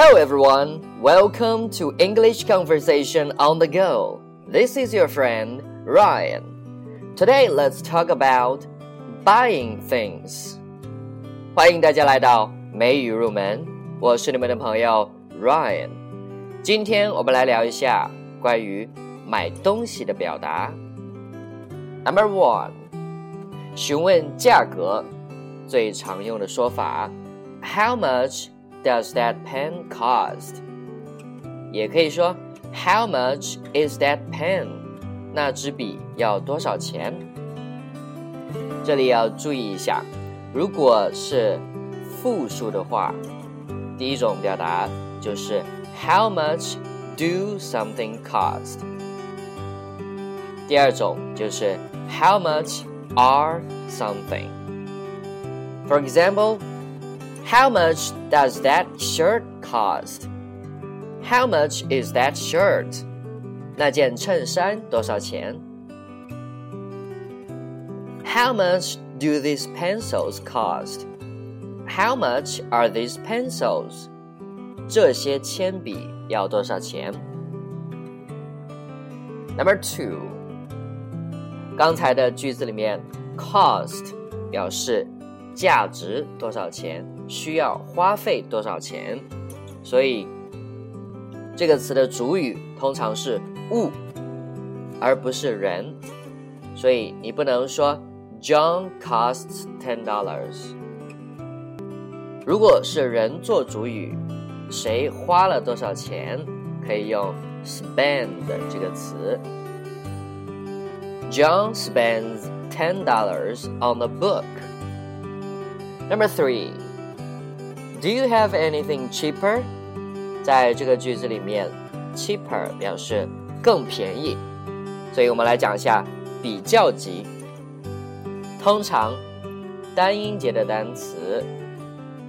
Hello, everyone. Welcome to English Conversation on the Go. This is your friend Ryan. Today, let's talk about buying things. 欢迎大家来到美语入门，我是你们的朋友 Ryan。今天我们来聊一下关于买东西的表达。Number one，询问价格最常用的说法，How much？Does that pen cost？也可以说 How much is that pen？那支笔要多少钱？这里要注意一下，如果是复数的话，第一种表达就是 How much do something cost？第二种就是 How much are something？For example。 How much does that shirt cost? How much is that shirt? 那件衬衫多少钱？How much do these pencils cost? How much are these pencils? 这些铅笔要多少钱？Number two，刚才的句子里面，cost 表示价值多少钱。 需要花费多少钱？所以这个词的主语通常是物，而不是人。所以你不能说 John costs ten dollars。如果是人做主语，谁花了多少钱，可以用 spend 这个词。John spends ten dollars on the book. Number three. Do you have anything cheaper？在这个句子里面，cheaper 表示更便宜，所以我们来讲一下比较级。通常单音节的单词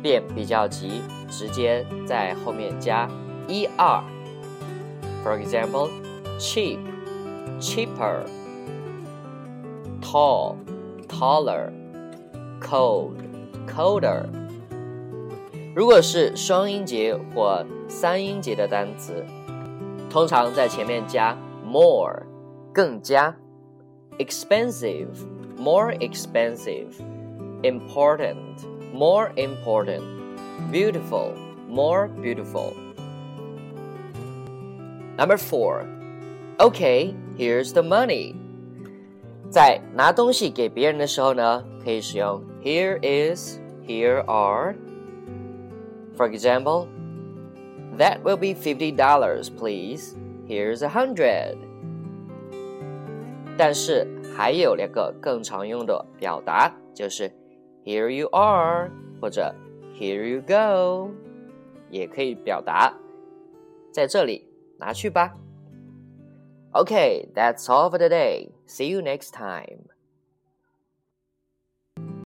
变比较级，直接在后面加 er。For example, cheap, cheaper, tall, taller, cold, colder。 如果是双音节或三音节的单词，通常在前面加 more，更加；expensive, more expensive; important, more important; beautiful, more beautiful. Number four. Okay, here's the money. 在拿东西给别人的时候呢，可以使用 here is, here are。 for example, that will be fifty dollars, please. Here's a hundred. 但是还有两个更常用的表达，就是 Here you are 或者 Here you go，也可以表达在这里拿去吧。Okay, that's all for today. See you next time.